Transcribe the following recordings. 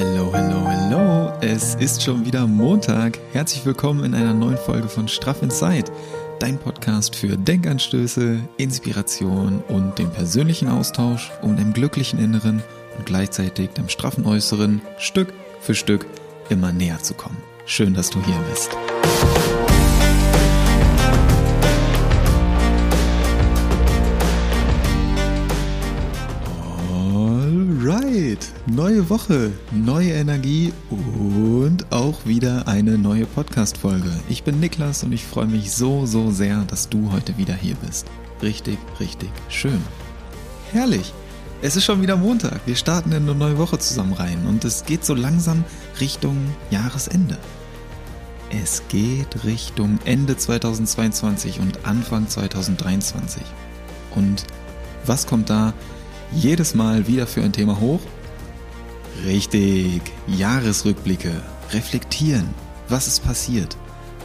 Hello, hello, hello. Es ist schon wieder Montag. Herzlich willkommen in einer neuen Folge von Straff Inside, dein Podcast für Denkanstöße, Inspiration und den persönlichen Austausch, um dem glücklichen Inneren und gleichzeitig dem straffen Äußeren Stück für Stück immer näher zu kommen. Schön, dass du hier bist. Neue Woche, neue Energie und auch wieder eine neue Podcast-Folge. Ich bin Niklas und ich freue mich so, so sehr, dass du heute wieder hier bist. Richtig, richtig schön. Herrlich. Es ist schon wieder Montag. Wir starten in eine neue Woche zusammen rein und es geht so langsam Richtung Jahresende. Es geht Richtung Ende 2022 und Anfang 2023. Und was kommt da jedes Mal wieder für ein Thema hoch? Richtig, Jahresrückblicke, reflektieren. Was ist passiert?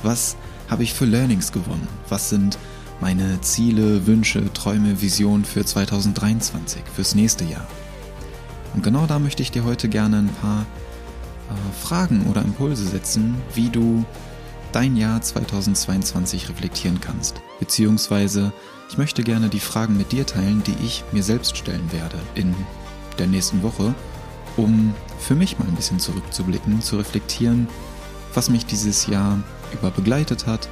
Was habe ich für Learnings gewonnen? Was sind meine Ziele, Wünsche, Träume, Visionen für 2023, fürs nächste Jahr? Und genau da möchte ich dir heute gerne ein paar äh, Fragen oder Impulse setzen, wie du dein Jahr 2022 reflektieren kannst. Beziehungsweise ich möchte gerne die Fragen mit dir teilen, die ich mir selbst stellen werde in der nächsten Woche, um für mich mal ein bisschen zurückzublicken, zu reflektieren, was mich dieses Jahr über begleitet hat,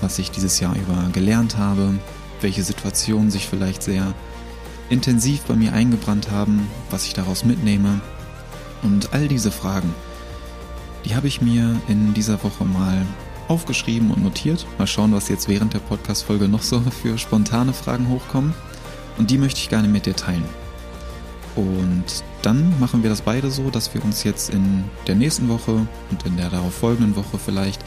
was ich dieses Jahr über gelernt habe, welche Situationen sich vielleicht sehr intensiv bei mir eingebrannt haben, was ich daraus mitnehme und all diese Fragen, die habe ich mir in dieser Woche mal aufgeschrieben und notiert. Mal schauen, was jetzt während der Podcast-Folge noch so für spontane Fragen hochkommen. Und die möchte ich gerne mit dir teilen. Und dann machen wir das beide so, dass wir uns jetzt in der nächsten Woche und in der darauf folgenden Woche vielleicht,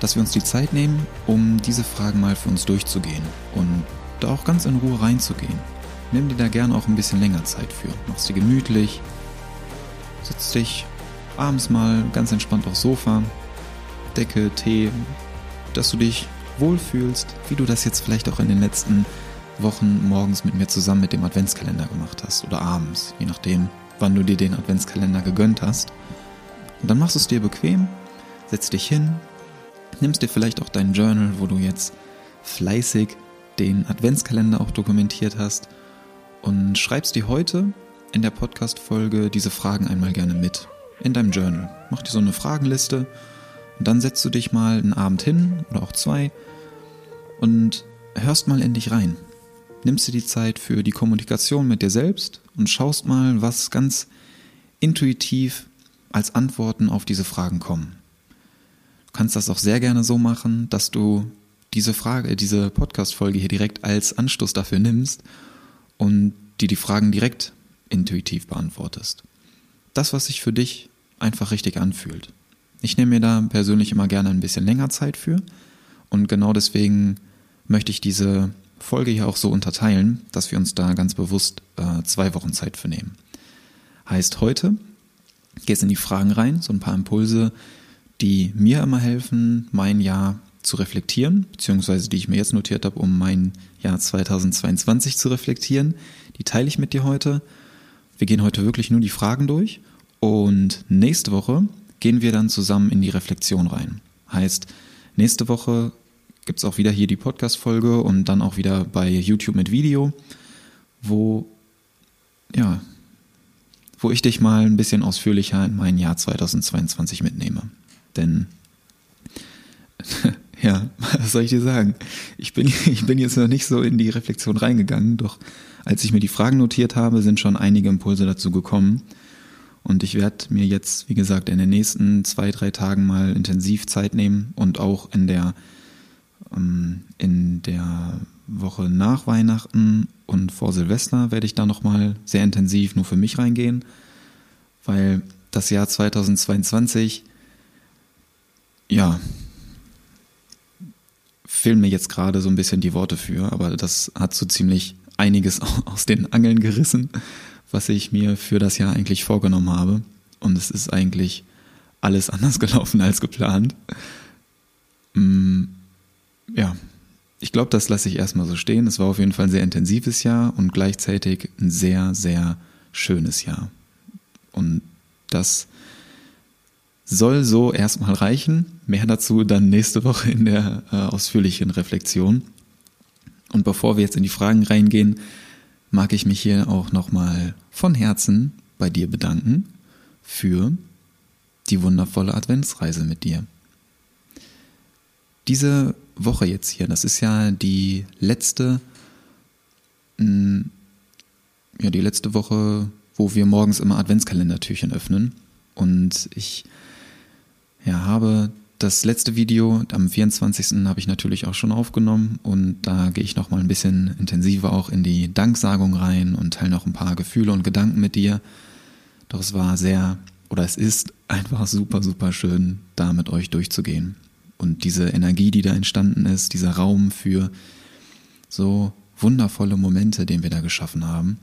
dass wir uns die Zeit nehmen, um diese Fragen mal für uns durchzugehen und da auch ganz in Ruhe reinzugehen. Nimm dir da gerne auch ein bisschen länger Zeit für. Mach's dir gemütlich, Setz dich abends mal ganz entspannt aufs Sofa, Decke, Tee, dass du dich wohlfühlst, wie du das jetzt vielleicht auch in den letzten Wochen morgens mit mir zusammen mit dem Adventskalender gemacht hast oder abends, je nachdem, wann du dir den Adventskalender gegönnt hast. Und dann machst du es dir bequem, setzt dich hin, nimmst dir vielleicht auch dein Journal, wo du jetzt fleißig den Adventskalender auch dokumentiert hast und schreibst dir heute in der Podcast-Folge diese Fragen einmal gerne mit. In deinem Journal. Mach dir so eine Fragenliste und dann setzt du dich mal einen Abend hin oder auch zwei und hörst mal in dich rein. Nimmst dir die Zeit für die Kommunikation mit dir selbst und schaust mal, was ganz intuitiv als Antworten auf diese Fragen kommen. Du kannst das auch sehr gerne so machen, dass du diese Frage, diese Podcast-Folge hier direkt als Anstoß dafür nimmst und dir die Fragen direkt intuitiv beantwortest. Das, was sich für dich einfach richtig anfühlt. Ich nehme mir da persönlich immer gerne ein bisschen länger Zeit für und genau deswegen möchte ich diese Folge hier auch so unterteilen, dass wir uns da ganz bewusst äh, zwei Wochen Zeit für nehmen. Heißt heute, gehst in die Fragen rein, so ein paar Impulse, die mir immer helfen, mein Jahr zu reflektieren, beziehungsweise die ich mir jetzt notiert habe, um mein Jahr 2022 zu reflektieren. Die teile ich mit dir heute wir gehen heute wirklich nur die Fragen durch und nächste Woche gehen wir dann zusammen in die Reflexion rein. Heißt, nächste Woche gibt es auch wieder hier die Podcast-Folge und dann auch wieder bei YouTube mit Video, wo, ja, wo ich dich mal ein bisschen ausführlicher in mein Jahr 2022 mitnehme. Denn, ja, was soll ich dir sagen? Ich bin, ich bin jetzt noch nicht so in die Reflexion reingegangen, doch als ich mir die Fragen notiert habe, sind schon einige Impulse dazu gekommen. Und ich werde mir jetzt, wie gesagt, in den nächsten zwei, drei Tagen mal intensiv Zeit nehmen und auch in der, in der Woche nach Weihnachten und vor Silvester werde ich da nochmal sehr intensiv nur für mich reingehen, weil das Jahr 2022, ja, fehlen mir jetzt gerade so ein bisschen die Worte für, aber das hat so ziemlich einiges aus den Angeln gerissen, was ich mir für das Jahr eigentlich vorgenommen habe. Und es ist eigentlich alles anders gelaufen als geplant. Mm, ja, ich glaube, das lasse ich erstmal so stehen. Es war auf jeden Fall ein sehr intensives Jahr und gleichzeitig ein sehr, sehr schönes Jahr. Und Das soll so erstmal reichen. Mehr dazu dann nächste Woche in der äh, ausführlichen Reflexion. Und bevor wir jetzt in die Fragen reingehen, mag ich mich hier auch nochmal von Herzen bei dir bedanken für die wundervolle Adventsreise mit dir. Diese Woche jetzt hier, das ist ja die letzte, mm, ja, die letzte Woche, wo wir morgens immer Adventskalendertürchen öffnen. Und ich ja, habe das letzte Video am 24. habe ich natürlich auch schon aufgenommen und da gehe ich nochmal ein bisschen intensiver auch in die Danksagung rein und teile noch ein paar Gefühle und Gedanken mit dir. Doch es war sehr, oder es ist einfach super, super schön, da mit euch durchzugehen. Und diese Energie, die da entstanden ist, dieser Raum für so wundervolle Momente, den wir da geschaffen haben,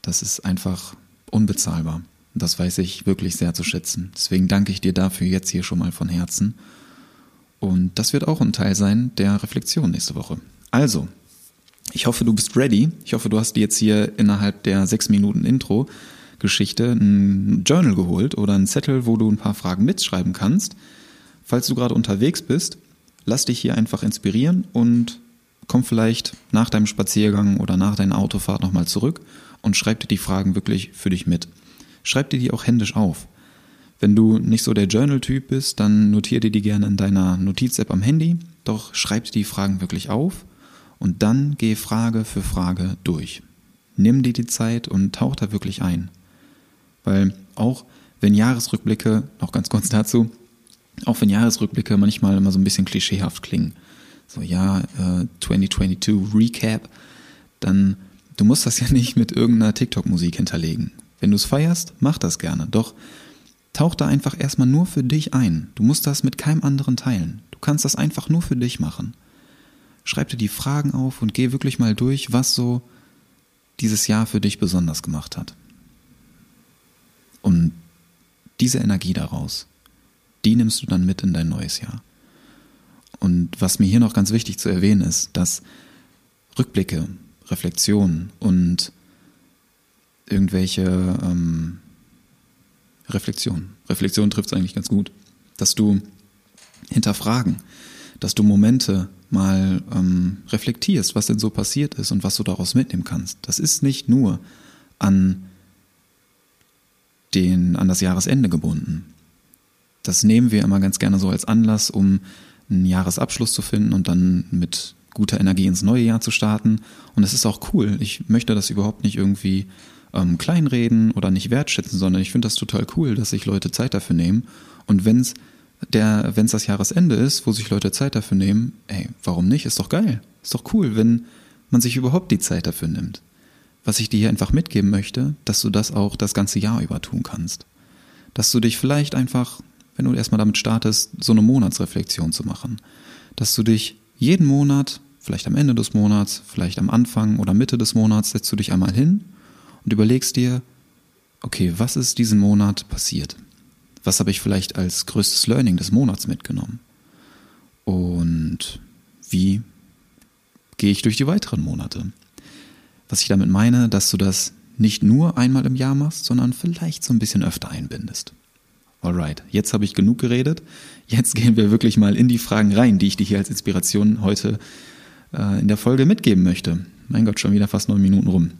das ist einfach unbezahlbar. Das weiß ich wirklich sehr zu schätzen. Deswegen danke ich dir dafür jetzt hier schon mal von Herzen. Und das wird auch ein Teil sein der Reflexion nächste Woche. Also, ich hoffe, du bist ready. Ich hoffe, du hast dir jetzt hier innerhalb der sechs Minuten Intro Geschichte ein Journal geholt oder einen Zettel, wo du ein paar Fragen mitschreiben kannst. Falls du gerade unterwegs bist, lass dich hier einfach inspirieren und komm vielleicht nach deinem Spaziergang oder nach deiner Autofahrt nochmal zurück und schreib dir die Fragen wirklich für dich mit schreib dir die auch händisch auf. Wenn du nicht so der Journal-Typ bist, dann notier dir die gerne in deiner Notiz-App am Handy, doch schreib dir die Fragen wirklich auf und dann geh Frage für Frage durch. Nimm dir die Zeit und tauch da wirklich ein. Weil auch wenn Jahresrückblicke, noch ganz kurz dazu, auch wenn Jahresrückblicke manchmal immer so ein bisschen klischeehaft klingen, so ja, äh, 2022 Recap, dann du musst das ja nicht mit irgendeiner TikTok-Musik hinterlegen. Wenn du es feierst, mach das gerne. Doch tauch da einfach erstmal nur für dich ein. Du musst das mit keinem anderen teilen. Du kannst das einfach nur für dich machen. Schreib dir die Fragen auf und geh wirklich mal durch, was so dieses Jahr für dich besonders gemacht hat. Und diese Energie daraus, die nimmst du dann mit in dein neues Jahr. Und was mir hier noch ganz wichtig zu erwähnen ist, dass Rückblicke, Reflexionen und irgendwelche ähm, Reflexion. Reflexion trifft es eigentlich ganz gut. Dass du hinterfragen, dass du Momente mal ähm, reflektierst, was denn so passiert ist und was du daraus mitnehmen kannst. Das ist nicht nur an den, an das Jahresende gebunden. Das nehmen wir immer ganz gerne so als Anlass, um einen Jahresabschluss zu finden und dann mit guter Energie ins neue Jahr zu starten. Und es ist auch cool. Ich möchte das überhaupt nicht irgendwie ähm, kleinreden oder nicht wertschätzen, sondern ich finde das total cool, dass sich Leute Zeit dafür nehmen. Und wenn es der, wenn es das Jahresende ist, wo sich Leute Zeit dafür nehmen, ey, warum nicht? Ist doch geil. Ist doch cool, wenn man sich überhaupt die Zeit dafür nimmt. Was ich dir hier einfach mitgeben möchte, dass du das auch das ganze Jahr über tun kannst. Dass du dich vielleicht einfach, wenn du erstmal damit startest, so eine Monatsreflexion zu machen. Dass du dich jeden Monat, vielleicht am Ende des Monats, vielleicht am Anfang oder Mitte des Monats, setzt du dich einmal hin und überlegst dir, okay, was ist diesen Monat passiert? Was habe ich vielleicht als größtes Learning des Monats mitgenommen? Und wie gehe ich durch die weiteren Monate? Was ich damit meine, dass du das nicht nur einmal im Jahr machst, sondern vielleicht so ein bisschen öfter einbindest. Alright, jetzt habe ich genug geredet. Jetzt gehen wir wirklich mal in die Fragen rein, die ich dir hier als Inspiration heute äh, in der Folge mitgeben möchte. Mein Gott, schon wieder fast neun Minuten rum.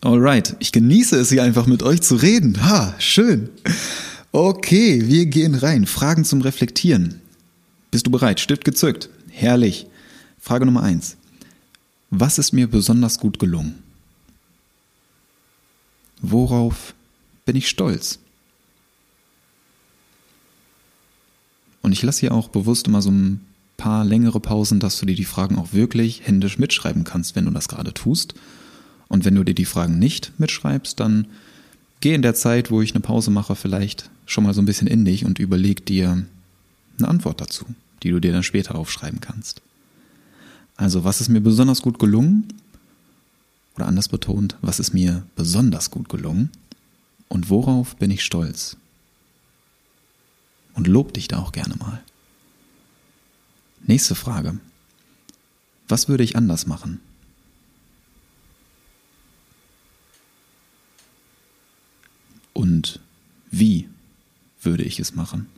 Alright, ich genieße es hier einfach mit euch zu reden. Ha, schön. Okay, wir gehen rein. Fragen zum Reflektieren. Bist du bereit? Stift gezückt. Herrlich. Frage Nummer eins. Was ist mir besonders gut gelungen? Worauf bin ich stolz? Und ich lasse hier auch bewusst immer so ein paar längere Pausen, dass du dir die Fragen auch wirklich händisch mitschreiben kannst, wenn du das gerade tust und wenn du dir die Fragen nicht mitschreibst, dann geh in der Zeit, wo ich eine Pause mache, vielleicht schon mal so ein bisschen in dich und überleg dir eine Antwort dazu, die du dir dann später aufschreiben kannst. Also, was ist mir besonders gut gelungen? Oder anders betont, was ist mir besonders gut gelungen? Und worauf bin ich stolz? Und lob dich da auch gerne mal. Nächste Frage. Was würde ich anders machen? Und wie würde ich es machen?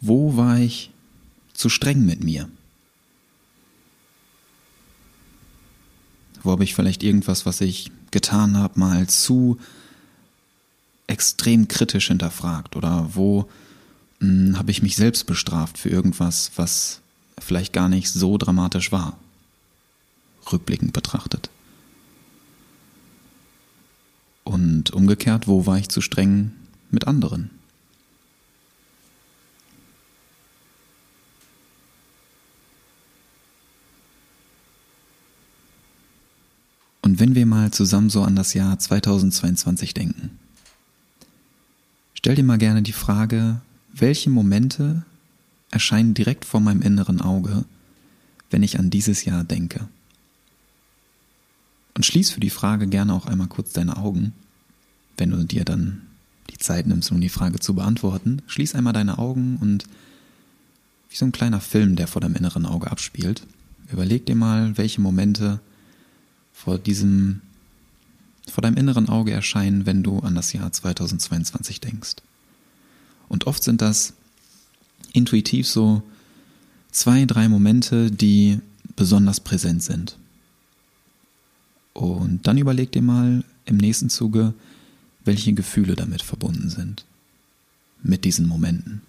Wo war ich zu streng mit mir? Wo habe ich vielleicht irgendwas, was ich getan habe, mal zu extrem kritisch hinterfragt? Oder wo hm, habe ich mich selbst bestraft für irgendwas, was vielleicht gar nicht so dramatisch war? Rückblickend betrachtet. Und umgekehrt, wo war ich zu streng mit anderen? Wenn wir mal zusammen so an das Jahr 2022 denken, stell dir mal gerne die Frage, welche Momente erscheinen direkt vor meinem inneren Auge, wenn ich an dieses Jahr denke? Und schließ für die Frage gerne auch einmal kurz deine Augen, wenn du dir dann die Zeit nimmst, um die Frage zu beantworten. Schließ einmal deine Augen und wie so ein kleiner Film, der vor deinem inneren Auge abspielt, überleg dir mal, welche Momente vor diesem, vor deinem inneren Auge erscheinen, wenn du an das Jahr 2022 denkst. Und oft sind das intuitiv so zwei, drei Momente, die besonders präsent sind. Und dann überleg dir mal im nächsten Zuge, welche Gefühle damit verbunden sind. Mit diesen Momenten.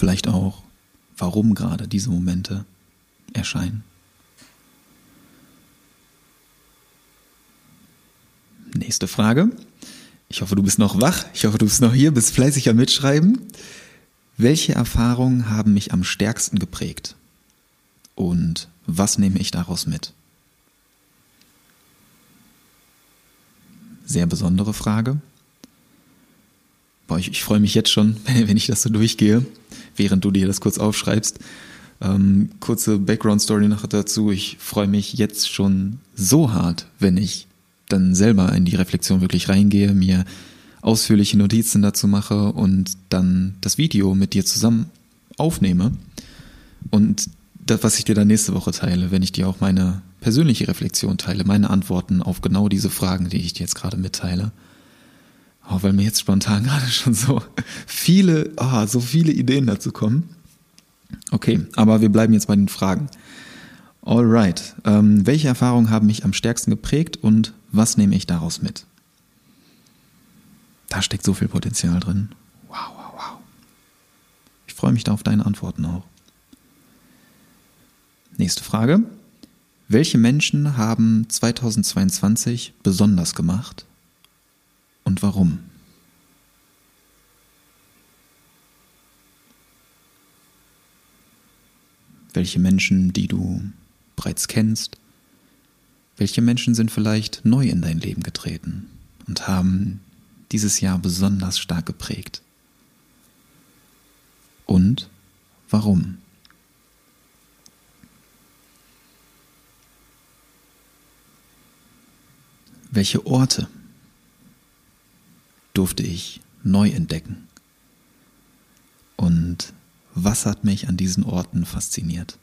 Vielleicht auch, warum gerade diese Momente erscheinen. Nächste Frage. Ich hoffe, du bist noch wach. Ich hoffe, du bist noch hier, bist fleißig am Mitschreiben. Welche Erfahrungen haben mich am stärksten geprägt? Und was nehme ich daraus mit? Sehr besondere Frage. Boah, ich, ich freue mich jetzt schon, wenn ich das so durchgehe während du dir das kurz aufschreibst. Ähm, kurze Background-Story noch dazu. Ich freue mich jetzt schon so hart, wenn ich dann selber in die Reflexion wirklich reingehe, mir ausführliche Notizen dazu mache und dann das Video mit dir zusammen aufnehme. Und das, was ich dir dann nächste Woche teile, wenn ich dir auch meine persönliche Reflexion teile, meine Antworten auf genau diese Fragen, die ich dir jetzt gerade mitteile. Oh, weil mir jetzt spontan gerade schon so viele, oh, so viele Ideen dazu kommen. Okay, aber wir bleiben jetzt bei den Fragen. Alright. Ähm, welche Erfahrungen haben mich am stärksten geprägt und was nehme ich daraus mit? Da steckt so viel Potenzial drin. Wow, wow, wow. Ich freue mich da auf deine Antworten auch. Nächste Frage. Welche Menschen haben 2022 besonders gemacht und warum? Welche Menschen, die du bereits kennst, welche Menschen sind vielleicht neu in dein Leben getreten und haben dieses Jahr besonders stark geprägt? Und warum? Welche Orte durfte ich neu entdecken. Und was hat mich an diesen Orten fasziniert?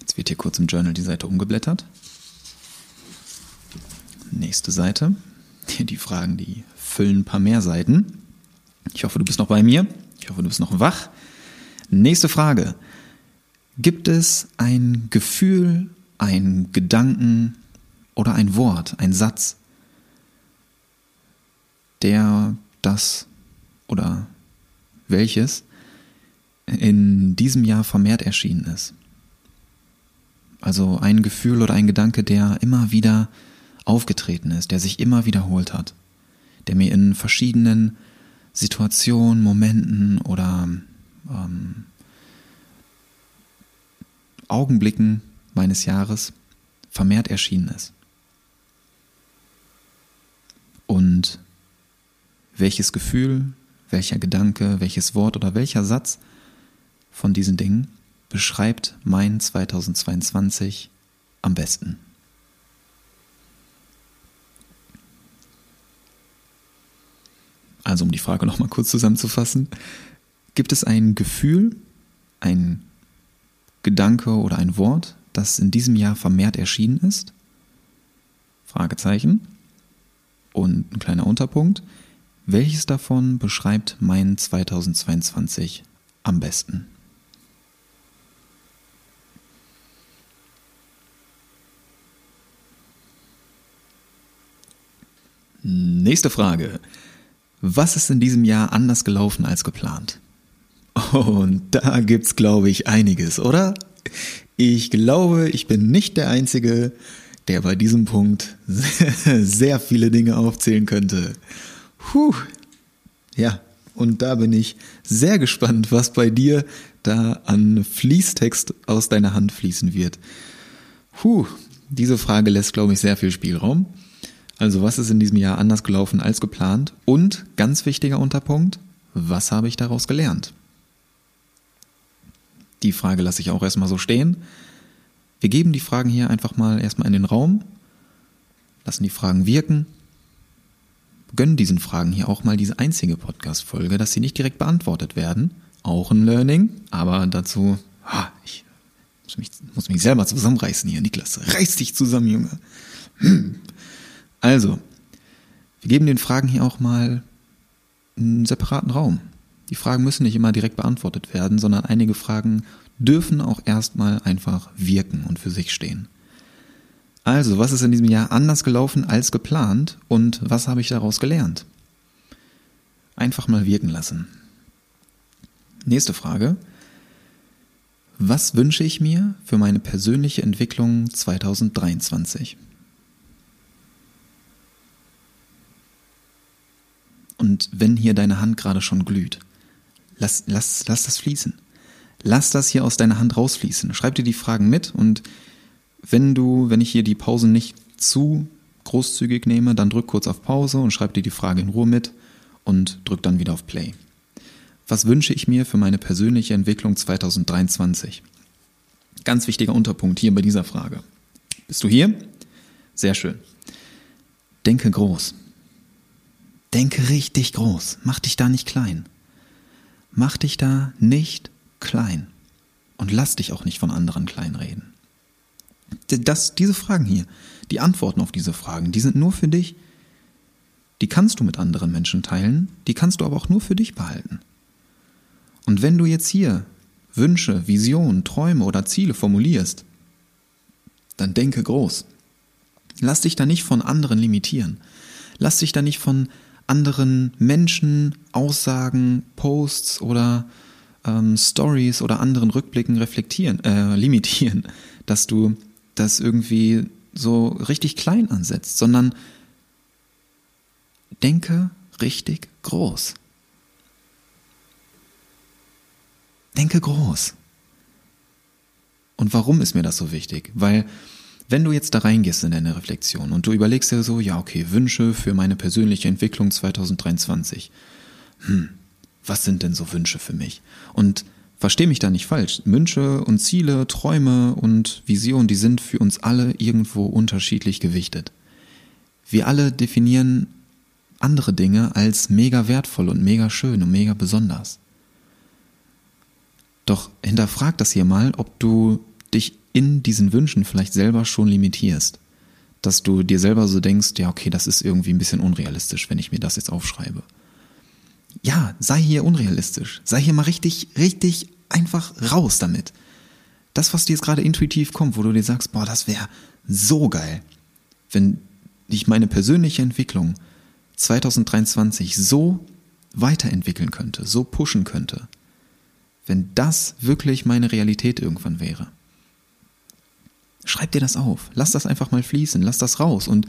Jetzt wird hier kurz im Journal die Seite umgeblättert. Nächste Seite. Die Fragen, die füllen ein paar mehr Seiten. Ich hoffe, du bist noch bei mir. Ich hoffe, du bist noch wach. Nächste Frage. Gibt es ein Gefühl ein Gedanken oder ein Wort, ein Satz, der das oder welches in diesem Jahr vermehrt erschienen ist. Also ein Gefühl oder ein Gedanke, der immer wieder aufgetreten ist, der sich immer wiederholt hat, der mir in verschiedenen Situationen, Momenten oder ähm, Augenblicken meines Jahres vermehrt erschienen ist. Und welches Gefühl, welcher Gedanke, welches Wort oder welcher Satz von diesen Dingen beschreibt mein 2022 am besten? Also um die Frage nochmal kurz zusammenzufassen, gibt es ein Gefühl, ein Gedanke oder ein Wort, das in diesem Jahr vermehrt erschienen ist? Fragezeichen. Und ein kleiner Unterpunkt. Welches davon beschreibt mein 2022 am besten? Nächste Frage. Was ist in diesem Jahr anders gelaufen als geplant? Und da gibt's, glaube ich, einiges, oder? Ich glaube, ich bin nicht der Einzige, der bei diesem Punkt sehr viele Dinge aufzählen könnte. Puh. Ja, und da bin ich sehr gespannt, was bei dir da an Fließtext aus deiner Hand fließen wird. Puh, diese Frage lässt, glaube ich, sehr viel Spielraum. Also was ist in diesem Jahr anders gelaufen als geplant? Und ganz wichtiger Unterpunkt, was habe ich daraus gelernt? Die Frage lasse ich auch erstmal so stehen. Wir geben die Fragen hier einfach mal erstmal in den Raum, lassen die Fragen wirken, gönnen diesen Fragen hier auch mal diese einzige Podcast-Folge, dass sie nicht direkt beantwortet werden. Auch ein Learning, aber dazu, ah, ich muss mich, muss mich selber zusammenreißen hier, Niklas. Reiß dich zusammen, Junge. Also, wir geben den Fragen hier auch mal einen separaten Raum. Die Fragen müssen nicht immer direkt beantwortet werden, sondern einige Fragen dürfen auch erstmal einfach wirken und für sich stehen. Also, was ist in diesem Jahr anders gelaufen als geplant und was habe ich daraus gelernt? Einfach mal wirken lassen. Nächste Frage. Was wünsche ich mir für meine persönliche Entwicklung 2023? Und wenn hier deine Hand gerade schon glüht, lass, lass, lass das fließen. Lass das hier aus deiner Hand rausfließen. Schreib dir die Fragen mit und wenn du, wenn ich hier die Pausen nicht zu großzügig nehme, dann drück kurz auf Pause und schreib dir die Frage in Ruhe mit und drück dann wieder auf Play. Was wünsche ich mir für meine persönliche Entwicklung 2023? Ganz wichtiger Unterpunkt hier bei dieser Frage. Bist du hier? Sehr schön. Denke groß. Denke richtig groß. Mach dich da nicht klein. Mach dich da nicht klein. Und lass dich auch nicht von anderen kleinreden. Das, diese Fragen hier, die Antworten auf diese Fragen, die sind nur für dich. Die kannst du mit anderen Menschen teilen, die kannst du aber auch nur für dich behalten. Und wenn du jetzt hier Wünsche, Visionen, Träume oder Ziele formulierst, dann denke groß. Lass dich da nicht von anderen limitieren. Lass dich da nicht von anderen Menschen, Aussagen, Posts oder ähm, Stories oder anderen Rückblicken reflektieren, äh, limitieren, dass du das irgendwie so richtig klein ansetzt, sondern denke richtig groß. Denke groß. Und warum ist mir das so wichtig? Weil wenn du jetzt da reingehst in deine Reflexion und du überlegst dir so, ja, okay, Wünsche für meine persönliche Entwicklung 2023. Hm, was sind denn so Wünsche für mich? Und versteh mich da nicht falsch. Wünsche und Ziele, Träume und Visionen, die sind für uns alle irgendwo unterschiedlich gewichtet. Wir alle definieren andere Dinge als mega wertvoll und mega schön und mega besonders. Doch hinterfrag das hier mal, ob du dich in diesen Wünschen vielleicht selber schon limitierst. Dass du dir selber so denkst, ja, okay, das ist irgendwie ein bisschen unrealistisch, wenn ich mir das jetzt aufschreibe. Ja, sei hier unrealistisch. Sei hier mal richtig, richtig einfach raus damit. Das, was dir jetzt gerade intuitiv kommt, wo du dir sagst, boah, das wäre so geil, wenn ich meine persönliche Entwicklung 2023 so weiterentwickeln könnte, so pushen könnte, wenn das wirklich meine Realität irgendwann wäre. Schreib dir das auf. Lass das einfach mal fließen. Lass das raus und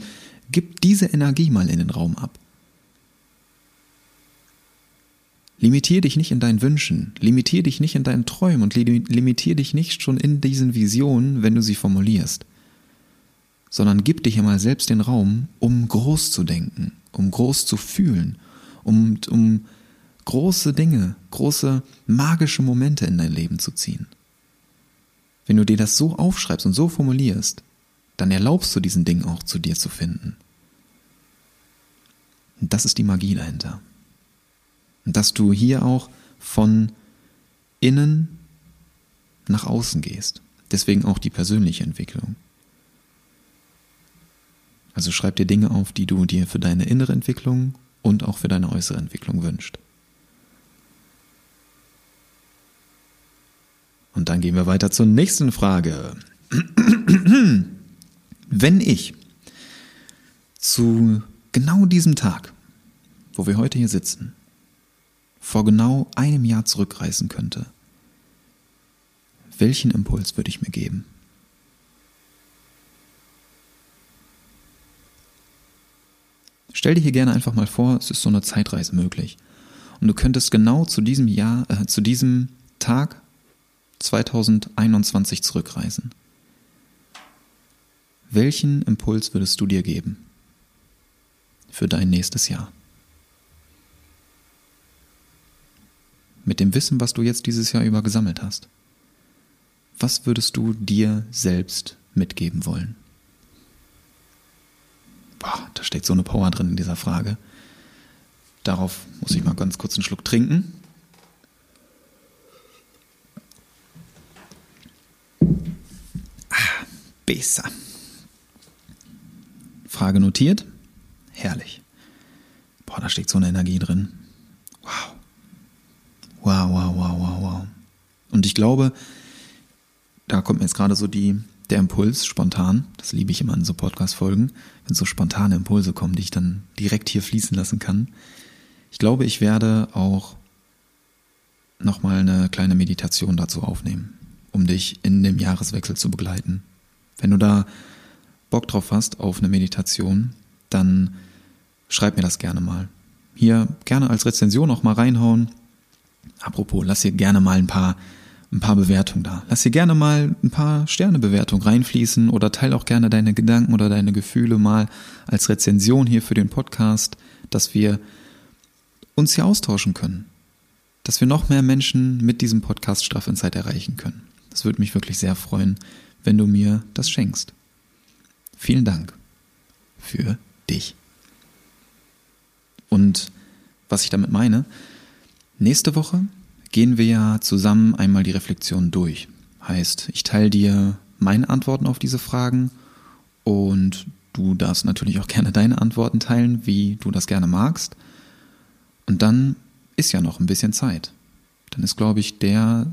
gib diese Energie mal in den Raum ab. Limitier dich nicht in deinen Wünschen, limitier dich nicht in deinen Träumen und limitier dich nicht schon in diesen Visionen, wenn du sie formulierst, sondern gib dich einmal selbst den Raum, um groß zu denken, um groß zu fühlen, um, um große Dinge, große magische Momente in dein Leben zu ziehen. Wenn du dir das so aufschreibst und so formulierst, dann erlaubst du diesen Ding auch zu dir zu finden. Und das ist die Magie dahinter. Und dass du hier auch von innen nach außen gehst. Deswegen auch die persönliche Entwicklung. Also schreib dir Dinge auf, die du dir für deine innere Entwicklung und auch für deine äußere Entwicklung wünschst. Und dann gehen wir weiter zur nächsten Frage. Wenn ich zu genau diesem Tag, wo wir heute hier sitzen, vor genau einem Jahr zurückreisen könnte, welchen Impuls würde ich mir geben? Stell dir hier gerne einfach mal vor, es ist so eine Zeitreise möglich. Und du könntest genau zu diesem Jahr, äh, zu diesem Tag 2021 zurückreisen. Welchen Impuls würdest du dir geben für dein nächstes Jahr? Mit dem Wissen, was du jetzt dieses Jahr über gesammelt hast. Was würdest du dir selbst mitgeben wollen? Boah, da steckt so eine Power drin in dieser Frage. Darauf muss ich mal ganz kurz einen Schluck trinken. Besser. Frage notiert. Herrlich. Boah, da steckt so eine Energie drin. Wow. Wow, wow, wow, wow, wow. Und ich glaube, da kommt mir jetzt gerade so die, der Impuls spontan, das liebe ich immer in so Podcast-Folgen, wenn so spontane Impulse kommen, die ich dann direkt hier fließen lassen kann. Ich glaube, ich werde auch nochmal eine kleine Meditation dazu aufnehmen, um dich in dem Jahreswechsel zu begleiten. Wenn du da Bock drauf hast auf eine Meditation, dann schreib mir das gerne mal. Hier gerne als Rezension auch mal reinhauen. Apropos, lass hier gerne mal ein paar ein paar Bewertungen da. Lass hier gerne mal ein paar Sternebewertungen reinfließen oder teil auch gerne deine Gedanken oder deine Gefühle mal als Rezension hier für den Podcast, dass wir uns hier austauschen können. Dass wir noch mehr Menschen mit diesem Podcast Straff in Zeit erreichen können. Das würde mich wirklich sehr freuen, wenn du mir das schenkst. Vielen Dank für dich. Und was ich damit meine, nächste Woche gehen wir ja zusammen einmal die Reflexion durch. Heißt, ich teile dir meine Antworten auf diese Fragen und du darfst natürlich auch gerne deine Antworten teilen, wie du das gerne magst. Und dann ist ja noch ein bisschen Zeit. Dann ist, glaube ich, der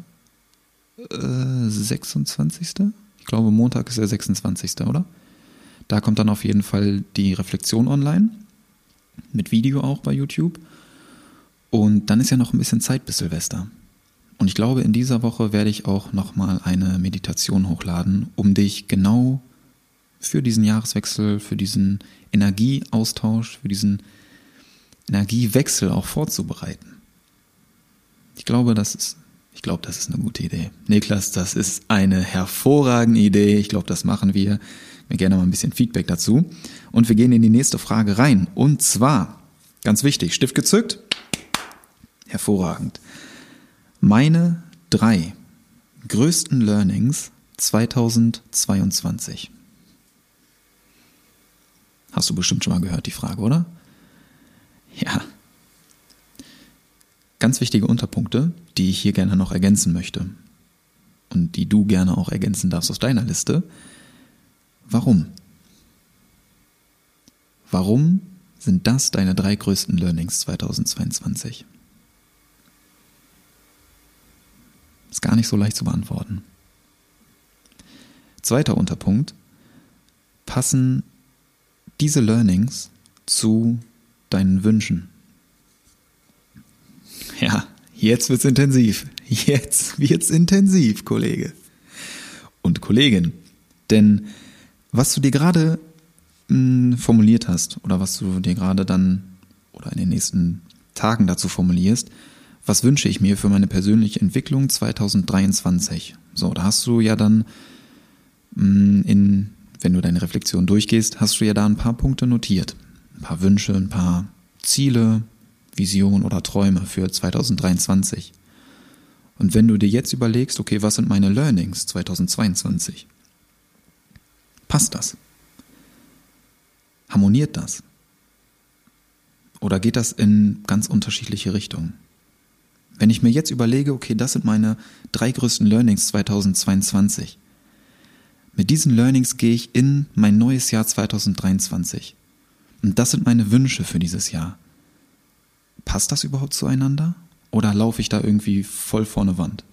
äh, 26. Ich glaube, Montag ist der 26. oder? Da kommt dann auf jeden Fall die Reflexion online. Mit Video auch bei YouTube. Und dann ist ja noch ein bisschen Zeit bis Silvester. Und ich glaube, in dieser Woche werde ich auch nochmal eine Meditation hochladen, um dich genau für diesen Jahreswechsel, für diesen Energieaustausch, für diesen Energiewechsel auch vorzubereiten. Ich glaube, das ist, ich glaube, das ist eine gute Idee. Niklas, das ist eine hervorragende Idee. Ich glaube, das machen wir. Wir gerne mal ein bisschen Feedback dazu. Und wir gehen in die nächste Frage rein. Und zwar, ganz wichtig, Stift gezückt, hervorragend. Meine drei größten Learnings 2022. Hast du bestimmt schon mal gehört, die Frage, oder? Ja. Ganz wichtige Unterpunkte, die ich hier gerne noch ergänzen möchte und die du gerne auch ergänzen darfst aus deiner Liste. Warum? Warum sind das deine drei größten Learnings 2022? Ist gar nicht so leicht zu beantworten. Zweiter Unterpunkt. Passen diese Learnings zu deinen Wünschen? Ja, jetzt wird's intensiv. Jetzt wird's intensiv, Kollege. Und Kollegin. Denn was du dir gerade hm, formuliert hast oder was du dir gerade dann oder in den nächsten Tagen dazu formulierst, was wünsche ich mir für meine persönliche Entwicklung 2023? So, da hast du ja dann mm, in, wenn du deine Reflexion durchgehst, hast du ja da ein paar Punkte notiert. Ein paar Wünsche, ein paar Ziele, Visionen oder Träume für 2023. Und wenn du dir jetzt überlegst, okay, was sind meine Learnings 2022? Passt das? Harmoniert das? Oder geht das in ganz unterschiedliche Richtungen? Wenn ich mir jetzt überlege, okay, das sind meine drei größten Learnings 2022. Mit diesen Learnings gehe ich in mein neues Jahr 2023. Und das sind meine Wünsche für dieses Jahr. Passt das überhaupt zueinander? Oder laufe ich da irgendwie voll vorne Wand?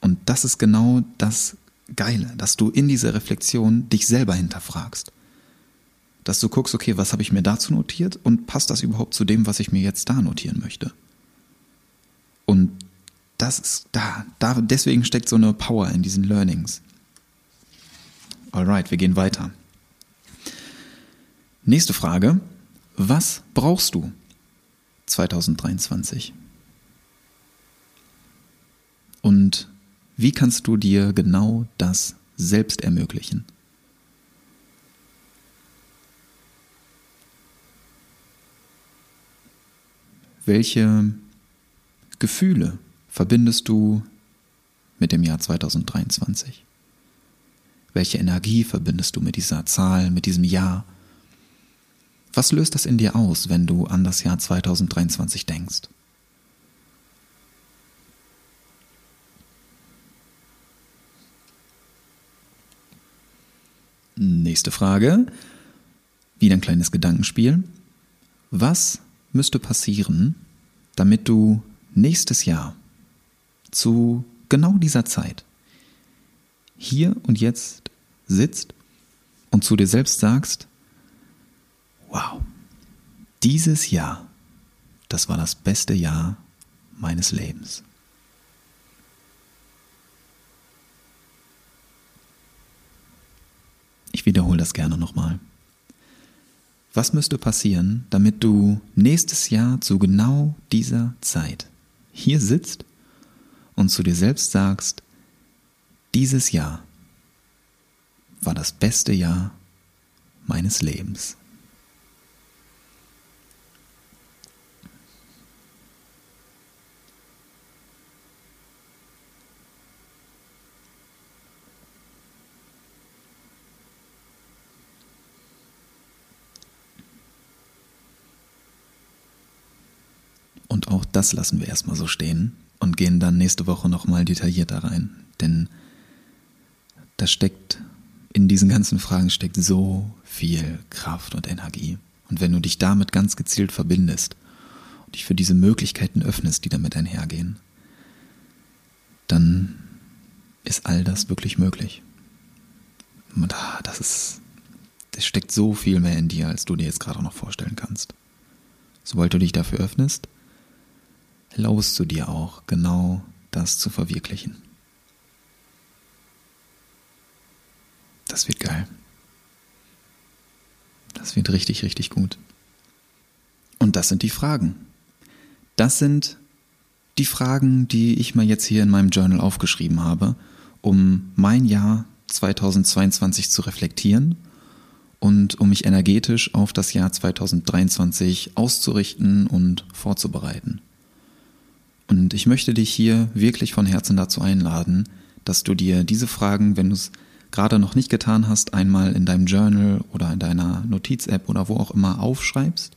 Und das ist genau das Geile, dass du in dieser Reflexion dich selber hinterfragst. Dass du guckst, okay, was habe ich mir dazu notiert und passt das überhaupt zu dem, was ich mir jetzt da notieren möchte? Und das ist da, da deswegen steckt so eine Power in diesen Learnings. Alright, wir gehen weiter. Nächste Frage. Was brauchst du 2023? Und wie kannst du dir genau das selbst ermöglichen? Welche Gefühle verbindest du mit dem Jahr 2023? Welche Energie verbindest du mit dieser Zahl, mit diesem Jahr? Was löst das in dir aus, wenn du an das Jahr 2023 denkst? Nächste Frage. Wieder ein kleines Gedankenspiel. Was müsste passieren, damit du nächstes Jahr zu genau dieser Zeit hier und jetzt sitzt und zu dir selbst sagst, wow, dieses Jahr, das war das beste Jahr meines Lebens. Ich wiederhole das gerne nochmal. Was müsste passieren, damit du nächstes Jahr zu genau dieser Zeit hier sitzt und zu dir selbst sagst, dieses Jahr war das beste Jahr meines Lebens. Und auch das lassen wir erstmal so stehen und gehen dann nächste Woche nochmal detaillierter rein. Denn da steckt, in diesen ganzen Fragen steckt so viel Kraft und Energie. Und wenn du dich damit ganz gezielt verbindest und dich für diese Möglichkeiten öffnest, die damit einhergehen, dann ist all das wirklich möglich. Und ah, das ist, es steckt so viel mehr in dir, als du dir jetzt gerade noch vorstellen kannst. Sobald du dich dafür öffnest, erlaubst du dir auch, genau das zu verwirklichen. Das wird geil. Das wird richtig, richtig gut. Und das sind die Fragen. Das sind die Fragen, die ich mal jetzt hier in meinem Journal aufgeschrieben habe, um mein Jahr 2022 zu reflektieren und um mich energetisch auf das Jahr 2023 auszurichten und vorzubereiten. Und ich möchte dich hier wirklich von Herzen dazu einladen, dass du dir diese Fragen, wenn du es gerade noch nicht getan hast, einmal in deinem Journal oder in deiner Notiz-App oder wo auch immer aufschreibst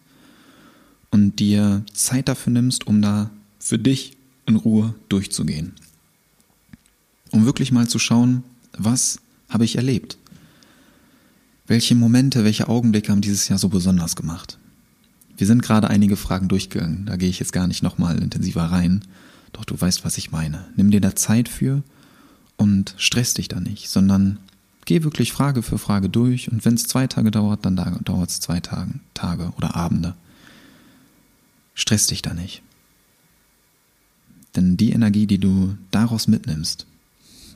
und dir Zeit dafür nimmst, um da für dich in Ruhe durchzugehen. Um wirklich mal zu schauen, was habe ich erlebt? Welche Momente, welche Augenblicke haben dieses Jahr so besonders gemacht? Wir sind gerade einige Fragen durchgegangen, da gehe ich jetzt gar nicht nochmal intensiver rein, doch du weißt, was ich meine. Nimm dir da Zeit für und stress dich da nicht, sondern geh wirklich Frage für Frage durch und wenn es zwei Tage dauert, dann dauert es zwei Tage, Tage oder Abende. Stress dich da nicht. Denn die Energie, die du daraus mitnimmst,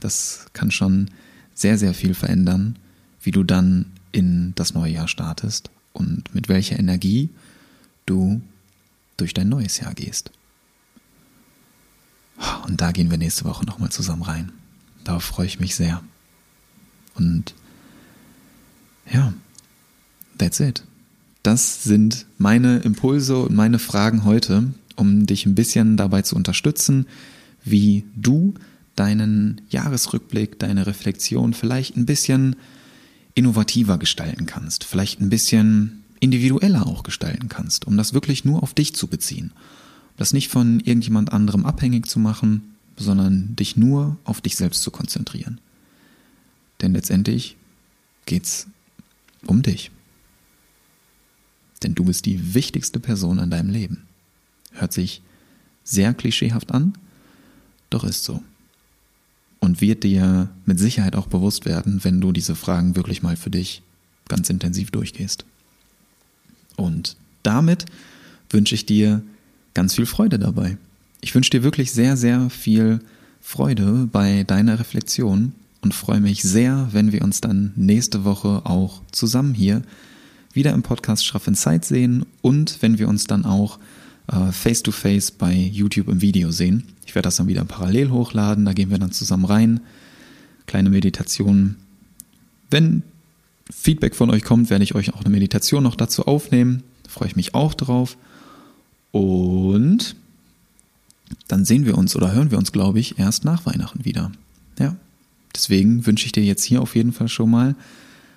das kann schon sehr, sehr viel verändern, wie du dann in das neue Jahr startest und mit welcher Energie du durch dein neues Jahr gehst. Und da gehen wir nächste Woche nochmal zusammen rein. Darauf freue ich mich sehr. Und ja, that's it. Das sind meine Impulse und meine Fragen heute, um dich ein bisschen dabei zu unterstützen, wie du deinen Jahresrückblick, deine Reflexion vielleicht ein bisschen innovativer gestalten kannst, vielleicht ein bisschen individueller auch gestalten kannst, um das wirklich nur auf dich zu beziehen. Das nicht von irgendjemand anderem abhängig zu machen, sondern dich nur auf dich selbst zu konzentrieren. Denn letztendlich geht's um dich. Denn du bist die wichtigste Person in deinem Leben. Hört sich sehr klischeehaft an, doch ist so. Und wird dir mit Sicherheit auch bewusst werden, wenn du diese Fragen wirklich mal für dich ganz intensiv durchgehst. Und damit wünsche ich dir ganz viel Freude dabei. Ich wünsche dir wirklich sehr, sehr viel Freude bei deiner Reflexion und freue mich sehr, wenn wir uns dann nächste Woche auch zusammen hier wieder im Podcast Schraff in Zeit sehen und wenn wir uns dann auch äh, face to face bei YouTube im Video sehen. Ich werde das dann wieder parallel hochladen, da gehen wir dann zusammen rein. Kleine Meditation. Wenn Feedback von euch kommt, werde ich euch auch eine Meditation noch dazu aufnehmen. Da freue ich mich auch drauf. Und dann sehen wir uns oder hören wir uns, glaube ich, erst nach Weihnachten wieder. Ja. Deswegen wünsche ich dir jetzt hier auf jeden Fall schon mal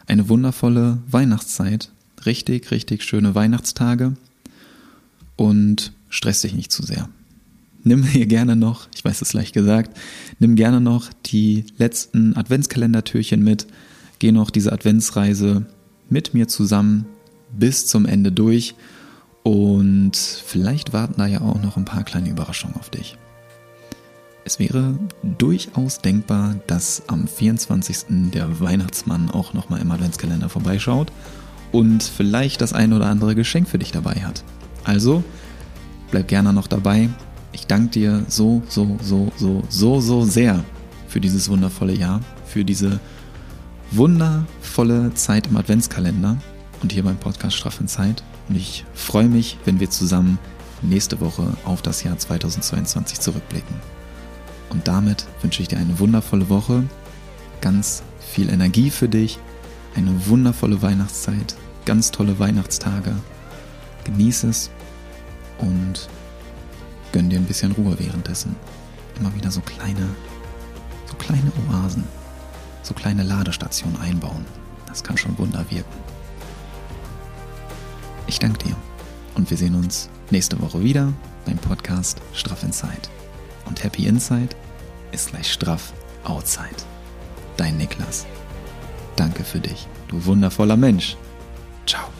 eine wundervolle Weihnachtszeit. Richtig, richtig schöne Weihnachtstage. Und stress dich nicht zu sehr. Nimm hier gerne noch, ich weiß es leicht gesagt, nimm gerne noch die letzten Adventskalendertürchen mit. Geh noch diese Adventsreise mit mir zusammen bis zum Ende durch. Und vielleicht warten da ja auch noch ein paar kleine Überraschungen auf dich. Es wäre durchaus denkbar, dass am 24. der Weihnachtsmann auch nochmal im Adventskalender vorbeischaut und vielleicht das ein oder andere Geschenk für dich dabei hat. Also bleib gerne noch dabei. Ich danke dir so, so, so, so, so, so sehr für dieses wundervolle Jahr, für diese wundervolle Zeit im Adventskalender und hier beim Podcast Straff in Zeit. Und ich freue mich, wenn wir zusammen nächste Woche auf das Jahr 2022 zurückblicken. Und damit wünsche ich dir eine wundervolle Woche, ganz viel Energie für dich, eine wundervolle Weihnachtszeit, ganz tolle Weihnachtstage. Genieße es und gönn dir ein bisschen Ruhe währenddessen. Immer wieder so kleine, so kleine Oasen, so kleine Ladestationen einbauen. Das kann schon Wunder wirken. Ich danke dir und wir sehen uns nächste Woche wieder beim Podcast Straff Inside. Und Happy Inside ist gleich straff Outside. Dein Niklas. Danke für dich, du wundervoller Mensch. Ciao.